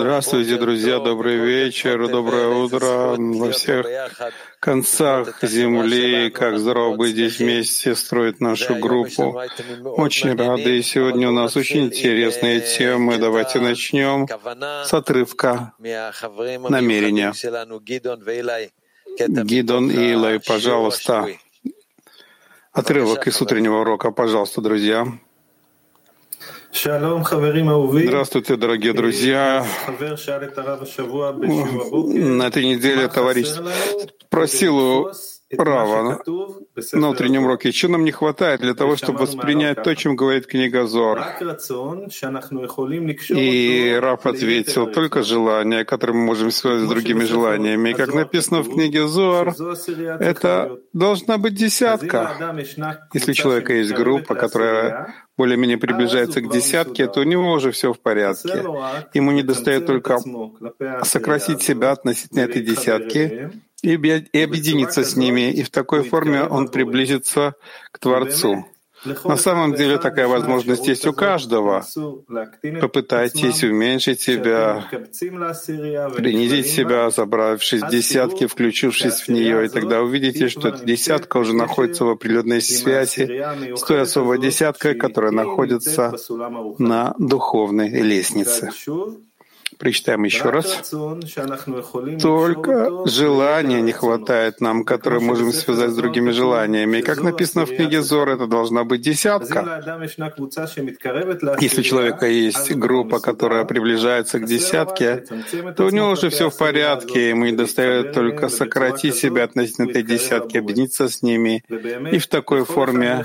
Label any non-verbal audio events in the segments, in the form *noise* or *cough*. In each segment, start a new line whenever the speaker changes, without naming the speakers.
Здравствуйте, друзья, добрый вечер, доброе утро во всех концах земли. Как здорово быть здесь вместе, строить нашу группу. Очень рады. И сегодня у нас очень интересные темы. Давайте начнем с отрывка намерения. Гидон и Илай, пожалуйста. Отрывок из утреннего урока, пожалуйста, друзья. Здравствуйте, дорогие друзья. На этой неделе товарищ спросил у Рава на утреннем уроке, что нам не хватает для того, чтобы воспринять то, чем говорит книга Зор. И Раф ответил, только желание, которое мы можем связать с другими желаниями. И как написано в книге Зор, это должна быть десятка. Если у человека есть группа, которая более-менее приближается к десятке, то у него уже все в порядке. Ему не достает только сократить себя относительно этой десятки и объединиться с ними, и в такой форме он приблизится к Творцу. На самом деле такая возможность есть у каждого. Попытайтесь уменьшить себя, принизить себя, забравшись в десятки, включившись в нее, и тогда увидите, что эта десятка уже находится в определенной связи с той особой десяткой, которая находится на духовной лестнице. Прочитаем еще раз. Только желания не хватает нам, которые можем связать с другими желаниями. И как написано в книге Зор, это должна быть десятка. Если у человека есть группа, которая приближается к десятке, то у него уже все в порядке, ему не достает только сократить себя относительно этой десятки, объединиться с ними, и в такой форме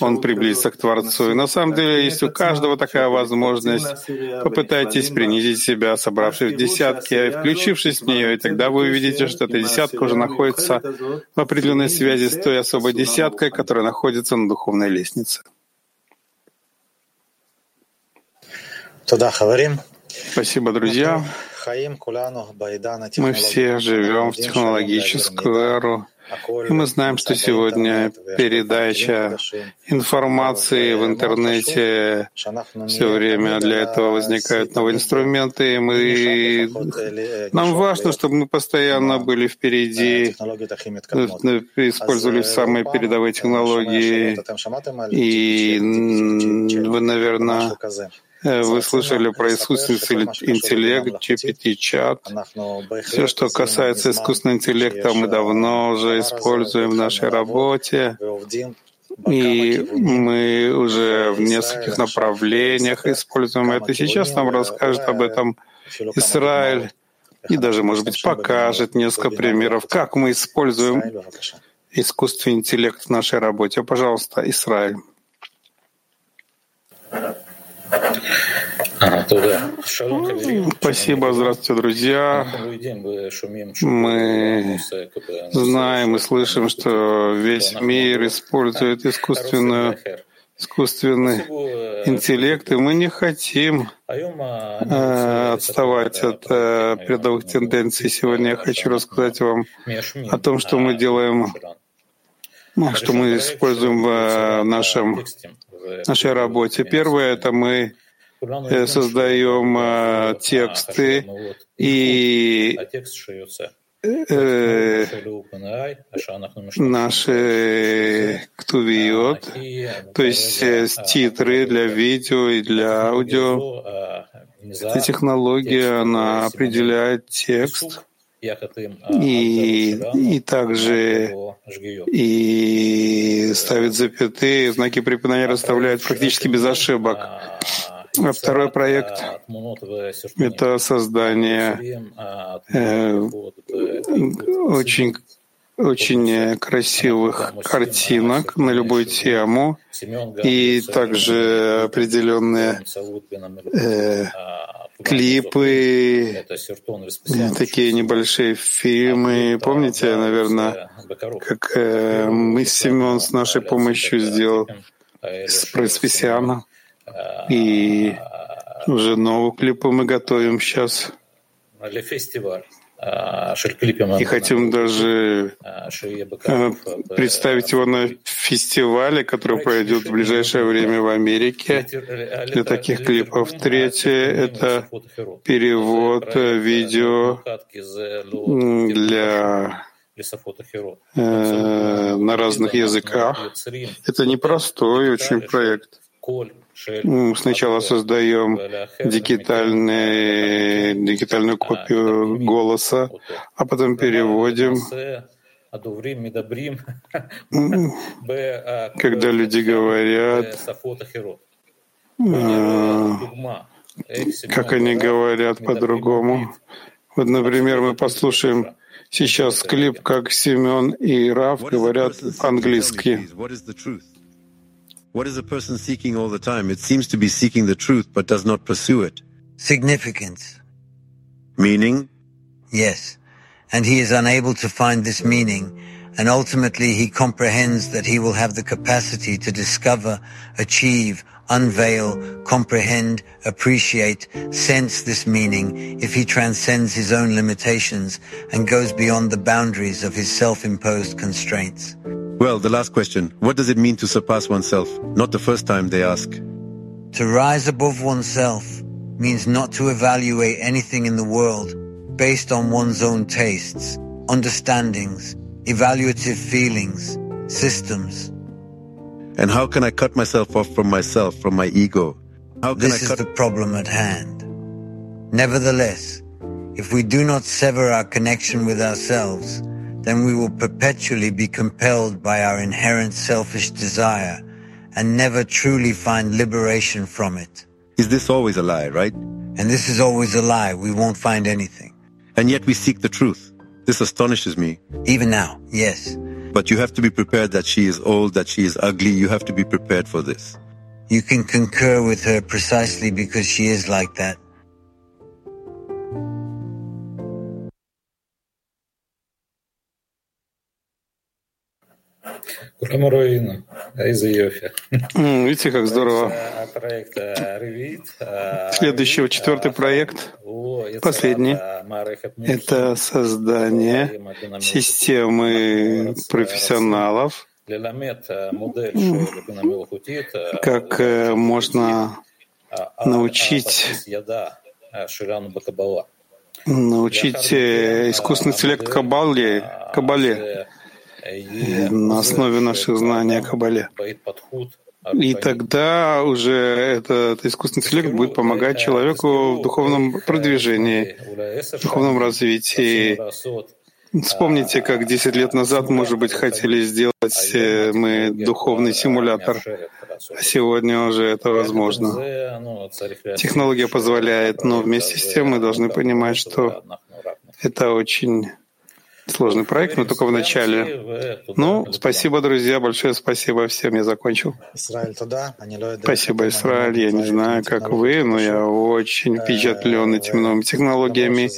он приблизится к Творцу. И на самом деле есть у каждого такая возможность. Попытайтесь принизить себя себя, собравшись в десятки, включившись в нее, и тогда вы увидите, что эта десятка уже находится в определенной связи с той особой десяткой, которая находится на духовной лестнице. Спасибо, друзья. Мы все живем в технологическую эру, и мы знаем, что сегодня передача информации в интернете все время для этого возникают новые инструменты, и мы... нам важно, чтобы мы постоянно были впереди, использовали самые передовые технологии. И вы, наверное, Э, вы слышали про искусственный интеллект, GPT-чат. Все, что касается искусственного интеллекта, мы давно уже используем в нашей работе. И мы уже в нескольких направлениях используем это. Сейчас нам расскажет об этом Израиль и даже, может быть, покажет несколько примеров, как мы используем искусственный интеллект в нашей работе. Пожалуйста, Израиль. Спасибо, здравствуйте, друзья. Мы знаем и слышим, что весь мир использует искусственную искусственный интеллект, и мы не хотим э, отставать от э, передовых тенденций. Сегодня я хочу рассказать вам о том, что мы делаем, ну, что мы используем в нашем нашей работе. Первое — это мы э, создаем э, тексты и э, наши ктувиот, то есть титры для видео и для аудио. Эта технология, она определяет текст, и, и также и ставит запятые, знаки препинания расставляют практически без ошибок. А второй проект — это создание э, очень очень красивых картинок на любую тему. И также определенные э, клипы, такие небольшие фильмы. Помните, наверное, как э, мы Семен с нашей помощью сделал с Проспесиана. И уже новые клипы мы готовим сейчас и хотим даже э, представить его на фестивале, который пройдет в ближайшее время в Америке для таких клипов. Третье — это перевод видео для э, на разных языках. Это непростой очень проект. Мы сначала создаем дигитальную копию голоса, а потом переводим. Когда люди говорят, как они говорят по-другому. Вот, например, мы послушаем сейчас клип, как Семен и Рав говорят английски.
What is a person seeking all the time? It seems to be seeking the truth but does not pursue it.
Significance.
Meaning?
Yes. And he is unable to find this meaning, and ultimately he comprehends that he will have the capacity to discover, achieve, unveil, comprehend, appreciate, sense this meaning if he transcends his own limitations and goes beyond the boundaries of his self-imposed constraints.
Well, the last question. What does it mean to surpass oneself? Not the first time they ask.
To rise above oneself means not to evaluate anything in the world based on one's own tastes, understandings, evaluative feelings, systems.
And how can I cut myself off from myself, from my ego? How can
this
I cut
is the problem at hand. Nevertheless, if we do not sever our connection with ourselves, then we will perpetually be compelled by our inherent selfish desire and never truly find liberation from it.
Is this always a lie, right?
And this is always a lie. We won't find anything.
And yet we seek the truth. This astonishes me.
Even now, yes.
But you have to be prepared that she is old, that she is ugly. You have to be prepared for this.
You can concur with her precisely because she is like that.
Видите, как здорово. Следующий, четвертый проект, последний, это создание системы профессионалов, как можно научить научить искусственный интеллект Кабале, Кабале на основе наших знаний о Кабале. И тогда уже этот искусственный интеллект будет помогать человеку в духовном продвижении, в духовном развитии. Вспомните, как 10 лет назад, может быть, хотели сделать э, мы духовный симулятор, а сегодня уже это возможно. Технология позволяет, но вместе с тем мы должны понимать, что это очень Сложный проект, но только в начале. Ну, спасибо, друзья, большое спасибо всем. Я закончил. Спасибо, Израиль. Я не знаю, как вы, но я очень впечатлен этими новыми технологиями.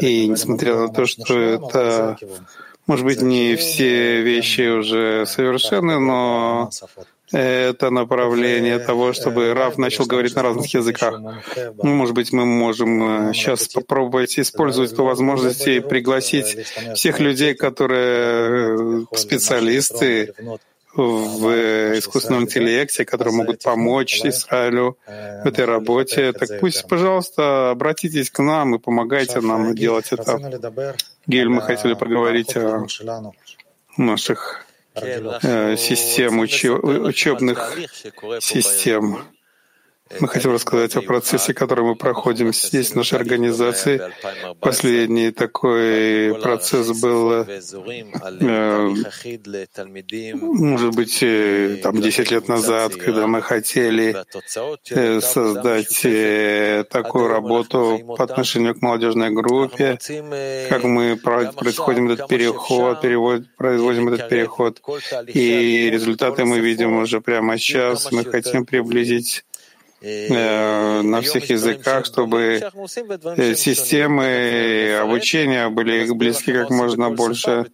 И несмотря на то, что это, может быть, не все вещи уже совершенны, но это направление того, чтобы Раф начал говорить на разных языках. Ну, может быть, мы можем сейчас э, попробовать использовать эту возможность и пригласить всех людей, которые э, специалисты в э, искусственном интеллекте, которые могут помочь Израилю в этой работе. Так пусть, пожалуйста, обратитесь к нам и помогайте нам делать это. Гиль, мы хотели поговорить о наших Э, систем, учебных систем. Мы хотим рассказать о процессе, который мы проходим здесь, в нашей организации. Последний такой процесс был, э, может быть, э, там 10 лет назад, когда мы хотели э, создать такую работу по отношению к молодежной группе, как мы происходим этот переход, производим этот переход. И результаты мы видим уже прямо сейчас. Мы хотим приблизить на всех языках, чтобы э, системы обучения были близки как можно больше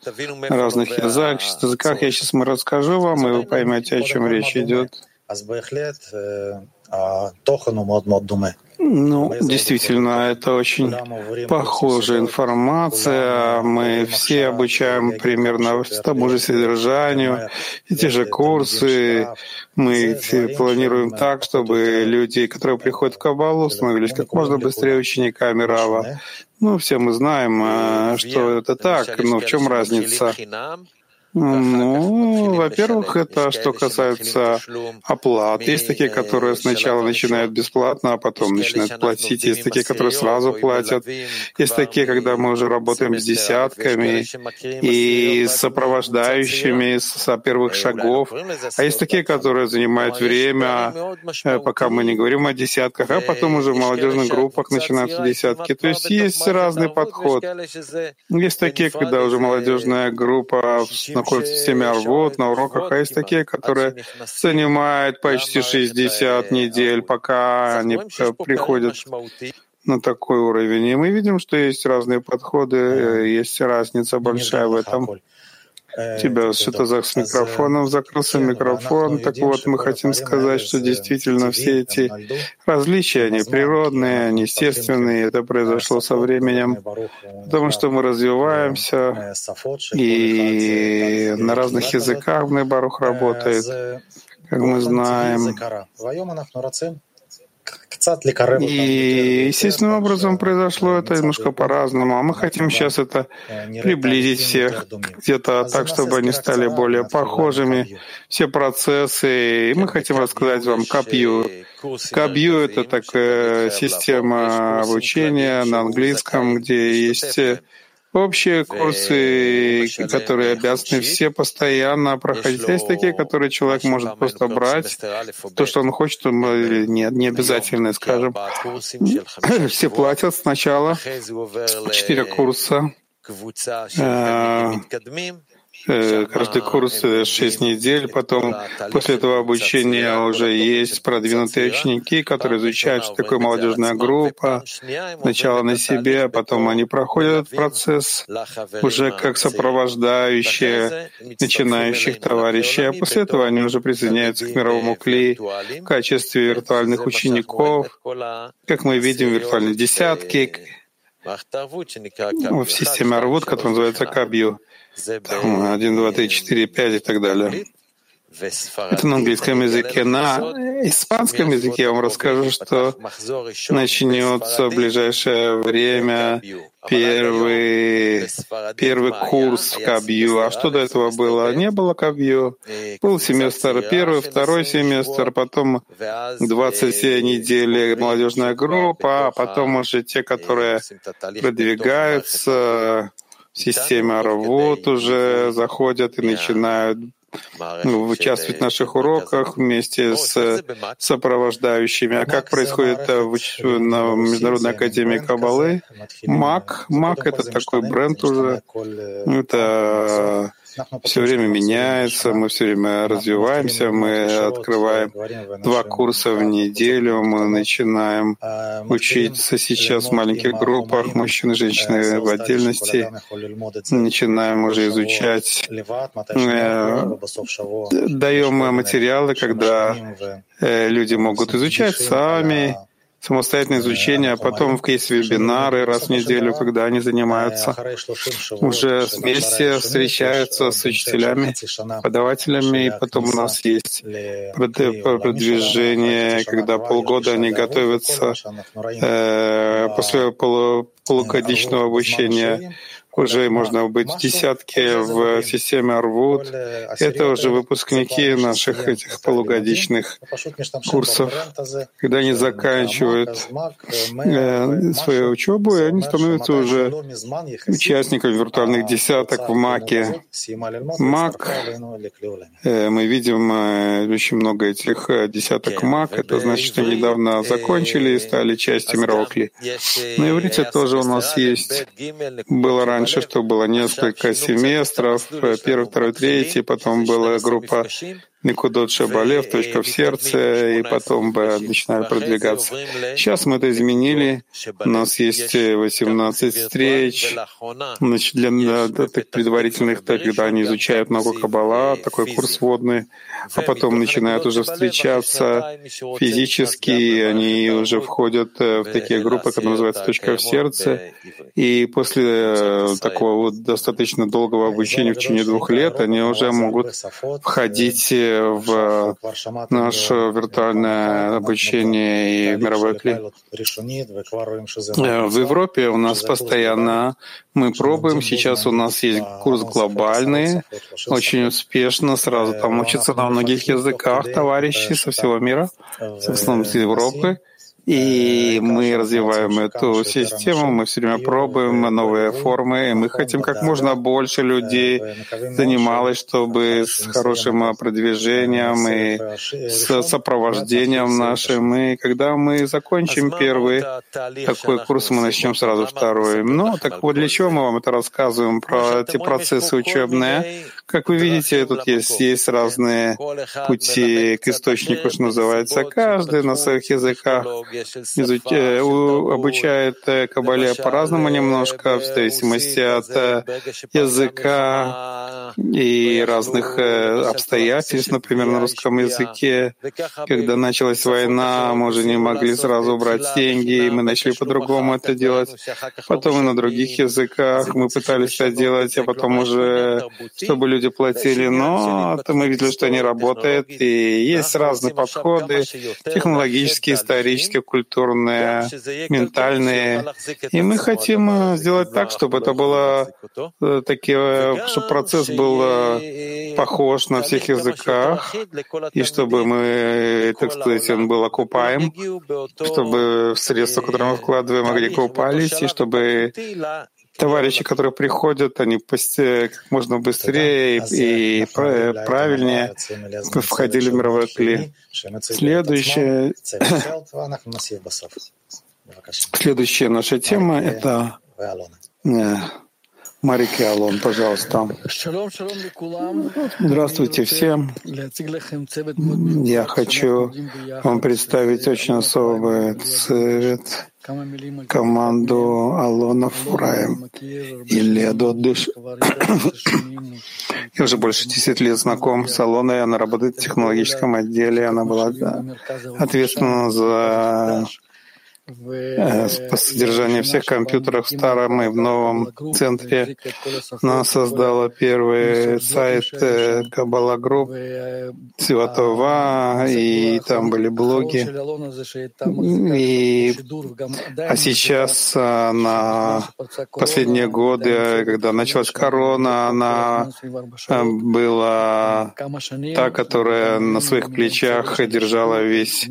разных языках. Я сейчас мы расскажу вам, и вы поймете, о чем речь идет. Ну, действительно, это очень похожая информация. Мы все обучаем примерно тому же содержанию, и те же курсы. Мы планируем так, чтобы люди, которые приходят в Кабалу, становились как можно быстрее учениками Рава. Ну, все мы знаем, э, что это так, но в чем разница? Ну, во-первых, это что касается оплат. Есть такие, которые сначала начинают бесплатно, а потом начинают платить. Есть такие, которые сразу платят. Есть такие, когда мы уже работаем с десятками и с сопровождающими с первых шагов. А есть такие, которые занимают время, э, пока мы не говорим о десятках, а потом уже в молодежных группах начинаются десятки. То есть есть разный подход. Есть такие, когда уже молодежная группа находятся в системе Арвот, на уроках, а есть такие, которые занимают почти 60 недель, пока они приходят на такой уровень. И мы видим, что есть разные подходы, есть разница большая в этом. Э, Тебя что-то за с микрофоном закрылся микрофон. Так вот, мы хотим сказать, что действительно все эти различия, они природные, они естественные. Это произошло со временем, потому что мы развиваемся, и на разных языках Барух работает, как мы знаем. И естественным образом произошло это немножко по-разному. А мы хотим сейчас это приблизить всех где-то так, чтобы они стали более похожими, все процессы. И мы хотим рассказать вам Капью. Капью — это такая система обучения на английском, где есть Общие курсы, которые обязаны все постоянно проходить. Есть такие, которые человек может просто брать. То, что он хочет, не, не обязательно, скажем. *clears throat* Все платят сначала. Четыре курса. Э, каждый курс 6 недель, потом после этого обучения уже есть продвинутые ученики, которые изучают, что такое молодежная группа, сначала на себе, а потом они проходят этот процесс уже как сопровождающие начинающих товарищей, а после этого они уже присоединяются к мировому клей в качестве виртуальных учеников, как мы видим, виртуальные десятки, в системе Арвуд, которая называется Кабью. Там 1, 2, 3, 4, 5 и так далее. Это на английском языке. На испанском языке я вам расскажу, что начнется в ближайшее время первый, первый курс Кабью. А что до этого было? Не было Кабью. Был семестр первый, второй семестр, потом 20 недель молодежная группа, а потом уже те, которые продвигаются в системе Аравот уже заходят и начинают ну, участвовать в наших уроках вместе с сопровождающими. А как происходит это в, на Международной академии Кабалы? МАК. МАК — это такой бренд уже. Это все время меняется, мы все время развиваемся, мы открываем два курса в неделю, мы начинаем учиться сейчас в маленьких группах, мужчины и женщины в отдельности, начинаем уже изучать, э, даем материалы, когда э, люди могут изучать сами, самостоятельное изучение, а потом есть вебинары раз в неделю, когда они занимаются, уже вместе встречаются с учителями, подавателями, и потом у нас есть продвижение, когда полгода они готовятся э, после полу, полугодичного обучения уже можно быть в десятке в системе Арвуд. Это уже выпускники наших этих полугодичных курсов. Когда они заканчивают э, свою учебу, и они становятся уже участниками виртуальных десяток в МАКе. МАК, э, мы видим э, очень много этих десяток МАК. Это значит, что недавно закончили и стали частью мирового На иврите тоже у нас есть. Было раньше раньше, что было несколько семестров, первый, второй, третий, потом была группа Никудот Шабалев, точка в сердце, и потом бы начинали продвигаться. Сейчас мы это изменили. У нас есть 18 встреч. Значит, для, для так, предварительных, так, когда они изучают много Каббала, такой курс водный, а потом начинают уже встречаться физически, они уже входят в такие группы, которые называются «Точка в сердце», и после э, такого вот достаточно долгого обучения в течение двух лет они уже могут входить в наше виртуальное обучение и мировой клей. В Европе у нас постоянно мы пробуем. Сейчас у нас есть курс глобальный, очень успешно. Сразу там учатся на многих языках товарищи со всего мира, в основном из Европы. И мы развиваем эту систему, мы все время пробуем новые формы, и мы хотим как можно больше людей занималось, чтобы с хорошим продвижением и с сопровождением нашим. И когда мы закончим первый такой курс, мы начнем сразу второй. Ну, так вот для чего мы вам это рассказываем, про эти процессы учебные? Как вы видите, тут есть, есть разные пути к источнику, что называется. Каждый на своих языках изучает, обучает э, Кабале по-разному немножко, в зависимости от э, языка и разных э, обстоятельств. Например, на русском языке, когда началась война, мы уже не могли сразу брать деньги, и мы начали по-другому это делать. Потом и на других языках мы пытались это делать, а потом уже, чтобы люди платили, но мы видели, что не работает, и есть разные подходы, технологические, исторические, культурные, ментальные. И мы хотим э, сделать так, чтобы это было э, такие, чтобы процесс был э, похож на всех языках, и чтобы мы, так сказать, он был окупаем, чтобы средства, которые мы вкладываем, могли окупались, и чтобы товарищи, которые приходят, они как можно быстрее и правильнее входили в мировой кли. Следующее, следующая наша тема — это Марики Алон, пожалуйста. Здравствуйте всем. Я хочу вам представить очень особый цвет, команду Алона Фураем и Ледо Дыш. Я уже больше 10 лет знаком с Алоной. Она работает в технологическом отделе. Она была ответственна за Э, по содержанию всех компьютеров в старом и в новом центре. Она создала первый сайт Кабала Групп Святова, и там были блоги. И, а сейчас на последние годы, когда началась корона, она была та, которая на своих плечах держала весь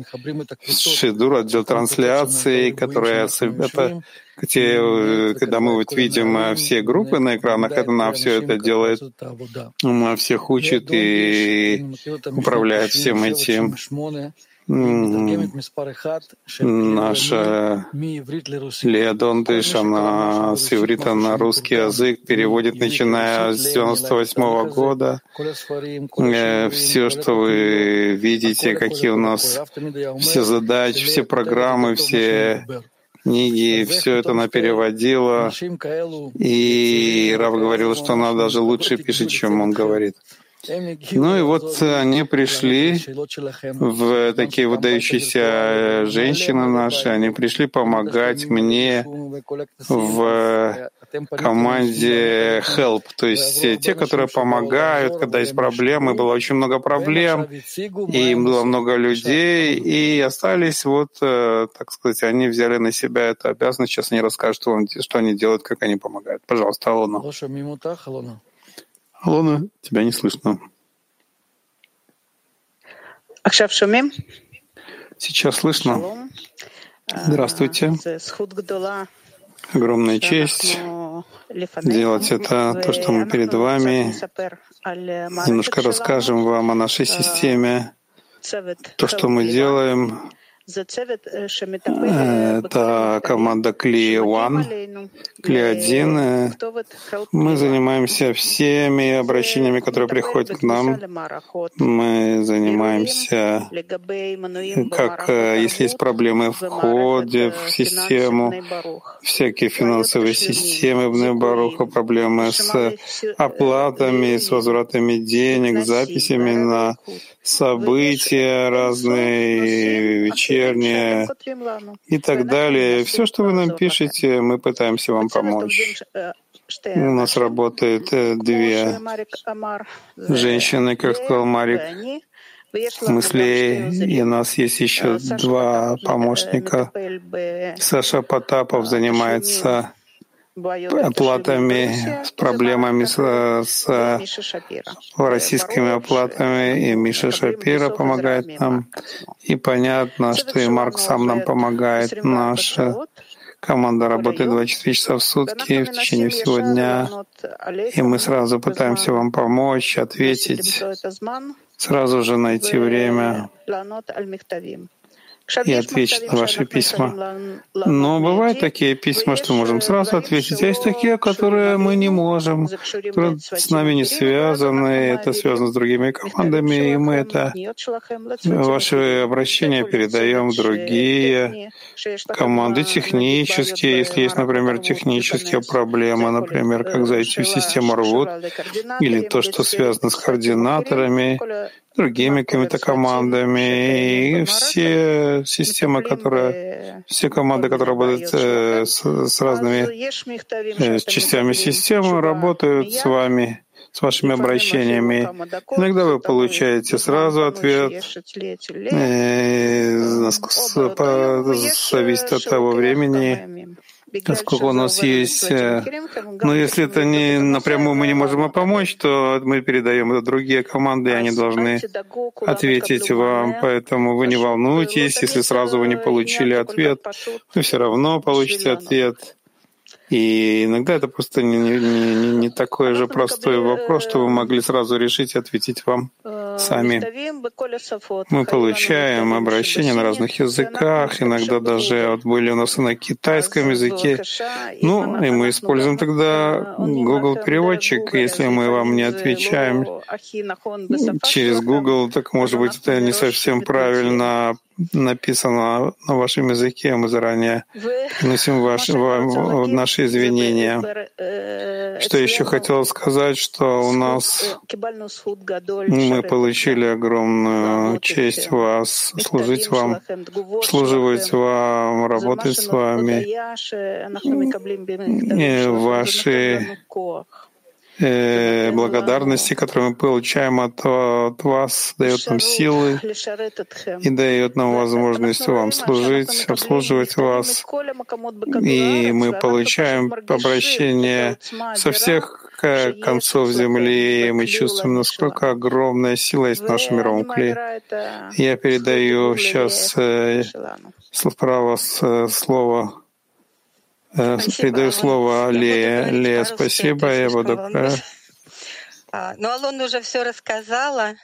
шедур, отдел трансляции, информацией, которая это, те, э, когда мы вот видим э, все группы на экранах, это она все это делает, она всех учит и управляет всем этим. Наша Лея Дондыш, она с иврита на русский язык переводит, начиная с 98 года. Э, все, что вы видите, какие у нас все задачи, все программы, все книги, все это она переводила. И Рав говорил, что она даже лучше пишет, чем он говорит. Ну и вот они пришли в такие выдающиеся женщины наши, они пришли помогать мне в команде Help, то есть те, которые помогают, когда есть проблемы, было очень много проблем, и им было много людей, и остались вот, э, так сказать, они взяли на себя эту обязанность, сейчас они расскажут, что они делают, как они помогают. Пожалуйста, Алона. Алона, тебя не слышно. Сейчас слышно. Здравствуйте. Огромная честь делать это, то, что мы перед вами. Немножко расскажем вам о нашей системе, то, что мы делаем. Это команда Кли One, Кли Один. Мы занимаемся всеми обращениями, которые приходят к нам. Мы занимаемся, как если есть проблемы в входе в систему, всякие финансовые системы в Небаруха, проблемы с оплатами, с возвратами денег, записями на события разные, вечерние и так далее. Все, что вы нам пишете, мы пытаемся вам помочь. У нас работает э, две женщины, как сказал Марик, в смысле, и у нас есть еще два помощника. Саша Потапов занимается оплатами, с проблемами с, с российскими оплатами, и Миша Шапира помогает нам. И понятно, что и Марк сам нам помогает. Наша команда работает 24 часа в сутки в течение всего дня, и мы сразу пытаемся вам помочь, ответить, сразу же найти время и ответить на ваши письма. Но бывают такие письма, что можем сразу ответить, а есть такие, которые мы не можем, которые с нами не связаны, это связано с другими командами, и мы это ваши обращения передаем в другие команды технические, если есть, например, технические проблемы, например, как зайти в систему рвут, или то, что связано с координаторами, другими какими-то командами. И все системы, которые, все команды, которые работают э, с, с разными э, частями системы, работают с вами с вашими обращениями. Иногда вы получаете сразу ответ, э, зависит от того времени, Поскольку у нас есть... Э, но если это не напрямую мы не можем помочь, то мы передаем это другие команды, и они должны ответить вам. Поэтому вы не волнуйтесь, если сразу вы не получили ответ, вы все равно получите ответ. И иногда это просто не, не, не, не такой же простой вопрос, что вы могли сразу решить и ответить вам сами. Мы получаем обращения на разных языках, иногда даже вот были у нас и на китайском языке. Ну, и мы используем тогда Google переводчик. Если мы вам не отвечаем через Google, так может быть это не совсем правильно написано на вашем языке, мы заранее приносим *laughs* ваши, вам, наши извинения. Что еще хотел сказать, что у нас мы получили огромную честь вас, служить вам, служивать вам, работать с вами. И ваши э, благодарности, которые мы получаем от, от вас, дает нам силы и дает нам возможность вам служить, обслуживать вас. И мы получаем обращение со всех концов земли, и мы чувствуем, насколько огромная сила есть в нашем мировом клее. Я передаю сейчас э, право слово Э, передаю слово Лея. Лея, спасибо, я буду... *laughs*
Ну, Алона уже все рассказала.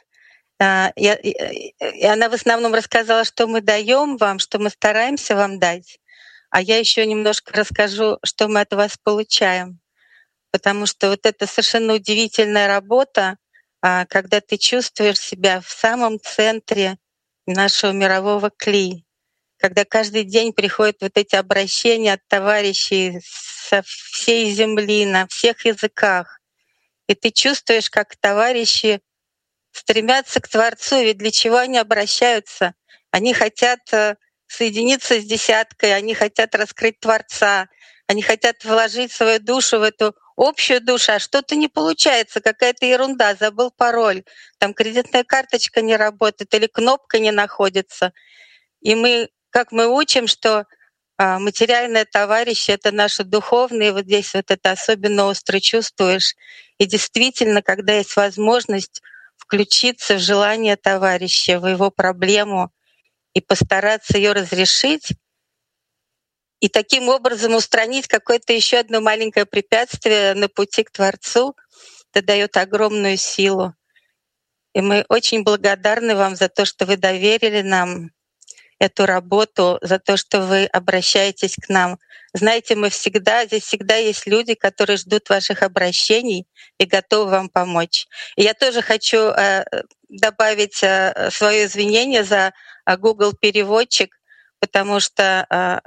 А, я, и она в основном рассказала, что мы даем вам, что мы стараемся вам дать. А я еще немножко расскажу, что мы от вас получаем. Потому что вот это совершенно удивительная работа, а, когда ты чувствуешь себя в самом центре нашего мирового кли когда каждый день приходят вот эти обращения от товарищей со всей земли, на всех языках, и ты чувствуешь, как товарищи стремятся к Творцу, ведь для чего они обращаются? Они хотят э, соединиться с десяткой, они хотят раскрыть Творца, они хотят вложить свою душу в эту общую душу, а что-то не получается, какая-то ерунда, забыл пароль, там кредитная карточка не работает или кнопка не находится. И мы как мы учим, что а, материальное товарищи — это наши духовные, вот здесь вот это особенно остро чувствуешь. И действительно, когда есть возможность включиться в желание товарища, в его проблему и постараться ее разрешить, и таким образом устранить какое-то еще одно маленькое препятствие на пути к Творцу, это дает огромную силу. И мы очень благодарны вам за то, что вы доверили нам эту работу, за то, что вы обращаетесь к нам. Знаете, мы всегда, здесь всегда есть люди, которые ждут ваших обращений и готовы вам помочь. И я тоже хочу э, добавить э, свое извинение за э, Google переводчик, потому что э,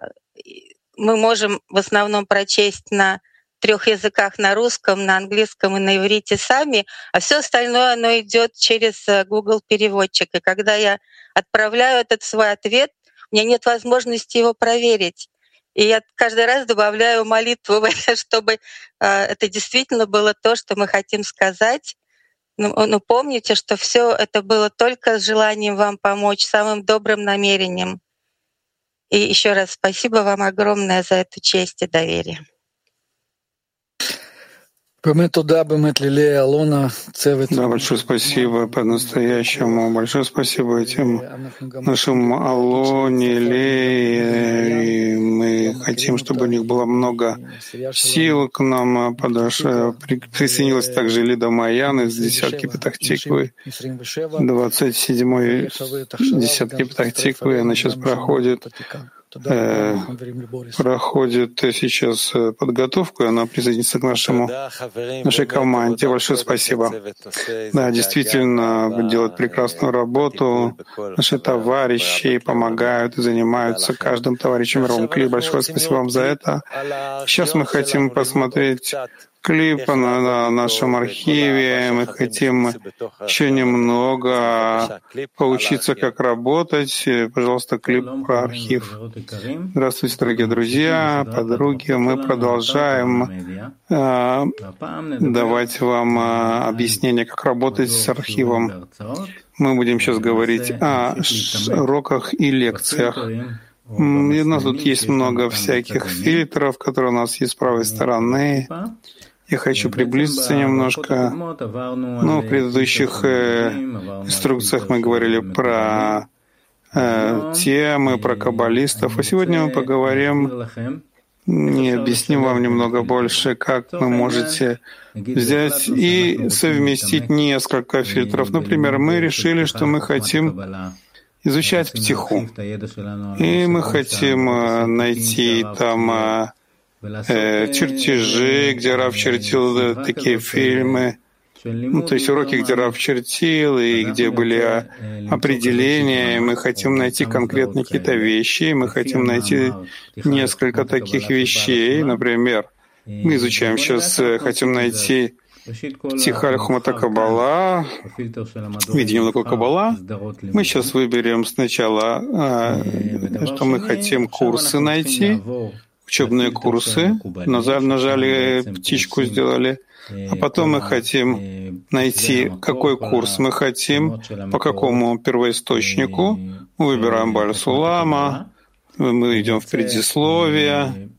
мы можем в основном прочесть на трех языках на русском, на английском и на иврите сами, а все остальное оно идет через э, Google переводчик. И когда я отправляю этот свой ответ, у меня нет возможности его проверить. И я каждый раз добавляю молитву, *laughs* чтобы э, это действительно было то, что мы хотим сказать. Но, ну, но помните, что все это было только с желанием вам помочь, самым добрым намерением. И еще раз спасибо вам огромное за эту честь и доверие.
Да, большое спасибо по-настоящему. Большое спасибо этим нашим Алоне, Лее. Мы хотим, чтобы у них было много сил к нам. Подошла, присоединилась также Лида Маян из десятки Петахтиквы, 27-й десятки Петахтиквы. Она сейчас проходит Э, проходит сейчас э, подготовку, и она присоединится к нашему, нашей команде. Большое спасибо. Да, действительно, делают прекрасную работу. Наши товарищи помогают и занимаются каждым товарищем мировом клей. Большое спасибо вам за это. Сейчас мы хотим посмотреть клип на нашем архиве. Мы хотим еще немного поучиться, как работать. Пожалуйста, клип про архив. Здравствуйте, дорогие друзья, подруги. Мы продолжаем э, давать вам э, объяснение, как работать с архивом. Мы будем сейчас говорить о уроках и лекциях. И у нас тут есть много всяких фильтров, которые у нас есть с правой стороны. Я хочу приблизиться немножко. Ну, в предыдущих э, инструкциях мы говорили про э, темы, про каббалистов, а сегодня мы поговорим и объясним вам немного больше, как вы можете взять и совместить несколько фильтров. Например, мы решили, что мы хотим изучать птиху, и мы хотим э, найти там чертежи, где Рав чертил э, такие фильмы, ну, то есть уроки, где Рав чертил, и где были определения, и мы хотим найти конкретные какие-то вещи, и мы хотим найти несколько таких вещей, например, мы изучаем сейчас, э, хотим найти Тихаль Хумата Кабала, видение Лука Кабала. Мы сейчас выберем сначала, э, что мы хотим курсы найти, учебные курсы, нажали птичку, сделали, а потом мы хотим найти, какой курс мы хотим, по какому первоисточнику. Мы выбираем Бальсулама, мы идем в предисловие.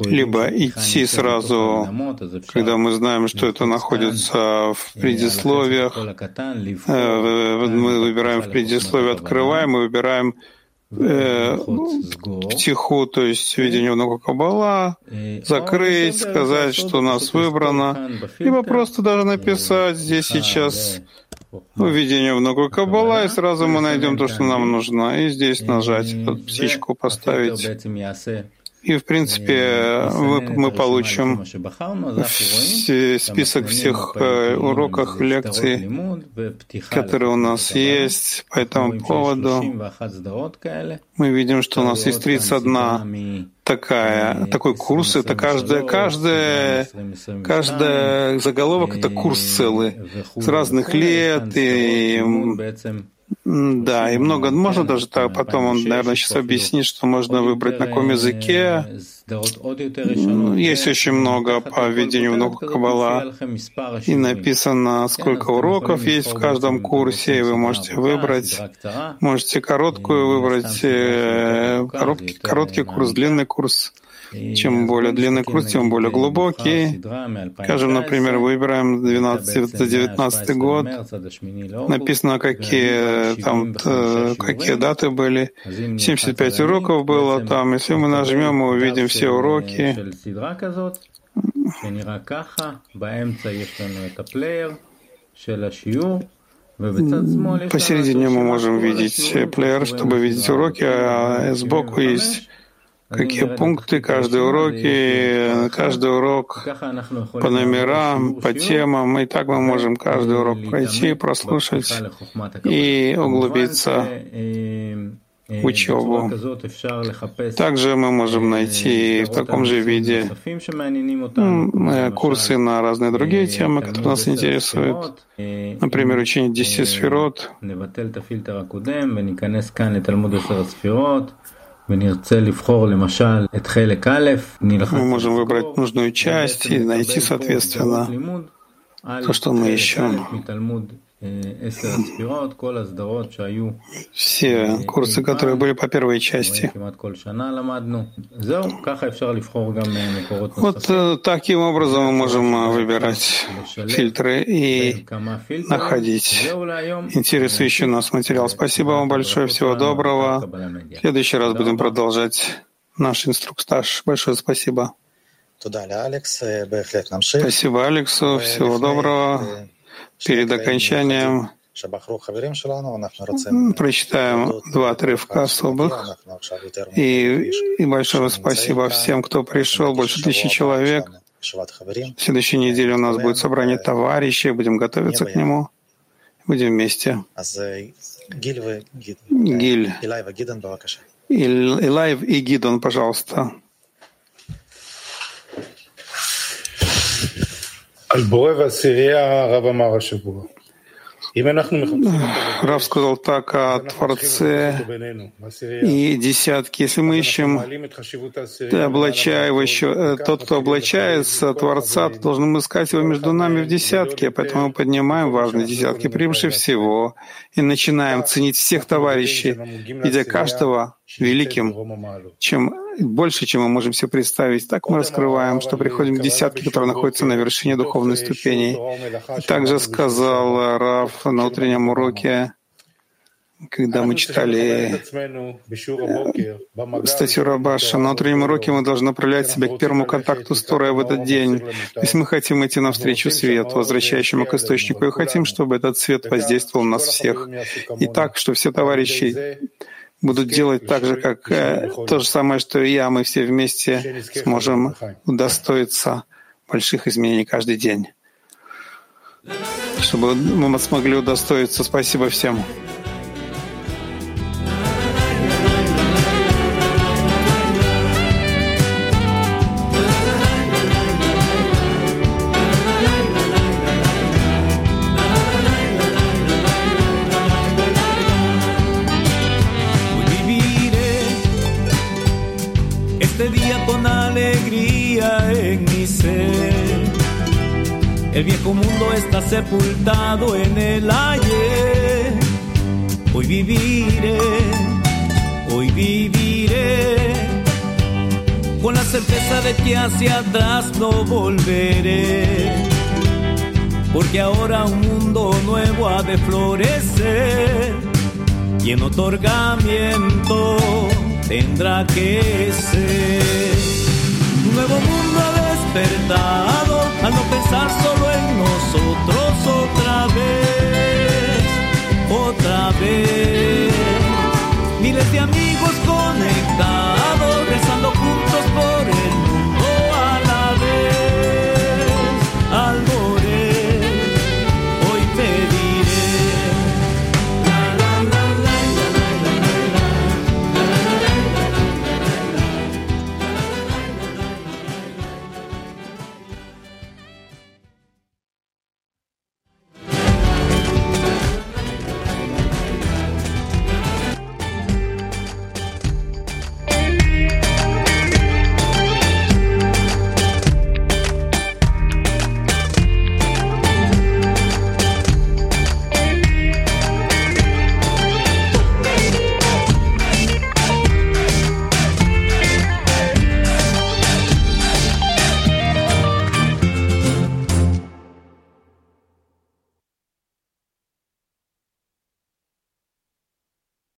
Либо идти сразу, когда мы знаем, что это находится в предисловиях, э, мы выбираем в предисловии, открываем, мы выбираем э, птиху, то есть видение много кабала, закрыть, сказать, что у нас выбрано, либо просто даже написать здесь сейчас видение много кабала, и сразу мы найдем то, что нам нужно, и здесь нажать птичку, поставить. И, в принципе, мы получим список всех э, уроков, лекций, которые у нас есть по этому поводу. Мы видим, что у нас есть 31 такая, такой курс. Это каждая, каждая, каждая заголовок — это курс целый. с разных лет и да, и много, можно даже так, потом он, наверное, сейчас объяснит, что можно выбрать на каком языке. Есть очень много по введению в науку Каббала, и написано, сколько уроков есть в каждом курсе, и вы можете выбрать, можете короткую выбрать, э, короткий, короткий курс, длинный курс. Чем более длинный курс, тем более глубокий. Скажем, например, выбираем 12-19 год. Написано, какие, там, какие даты были. 75 уроков было там. Если мы нажмем, мы увидим все уроки. Посередине мы можем видеть плеер, чтобы видеть уроки, а сбоку есть какие пункты, каждый уроки, каждый урок по номерам, по темам. И так мы можем каждый урок пройти, прослушать и углубиться учебу. Также мы можем найти в таком же виде э, курсы на разные другие темы, которые нас интересуют. Например, учение 10 сферот. Мы можем выбрать нужную часть и найти, соответственно, то, что мы ищем. Все курсы, которые были по первой части. Вот э, таким образом мы можем э, выбирать фильтры и находить интересующий нас материал. Спасибо вам большое, всего доброго. В следующий раз будем продолжать наш инструктаж. Большое спасибо. Спасибо Алексу, всего доброго. Перед окончанием прочитаем два отрывка особых. И, и большое спасибо всем, кто пришел, больше тысячи человек. В следующей неделе у нас будет собрание товарищей, будем готовиться к нему. Будем вместе. Гиль, Илаев и Гидон, пожалуйста. Рав сказал так о Творце и десятки. Если мы ищем облачающего, тот, кто облачается Творца, то должны искать его между нами в десятке. Поэтому мы поднимаем важные десятки превыше всего и начинаем ценить всех товарищей, видя каждого великим, чем больше, чем мы можем себе представить. Так мы раскрываем, что приходим к десятке, которые находятся на вершине духовной ступени. Также сказал Раф на утреннем уроке, когда мы читали э, статью Рабаша, на утреннем уроке мы должны направлять себя к первому контакту с Торой в этот день. То есть мы хотим идти навстречу свету, возвращающему к источнику, и хотим, чтобы этот свет воздействовал на нас всех. И так, что все товарищи будут делать так же, как э, то же самое, что и я, мы все вместе сможем удостоиться больших изменений каждый день. Чтобы мы смогли удостоиться. Спасибо всем.
Sepultado en el ayer. Hoy viviré, hoy viviré, con la certeza de que hacia atrás no volveré. Porque ahora un mundo nuevo ha de florecer y en otorgamiento tendrá que ser. Un nuevo mundo despertado al no pensar solo en nosotros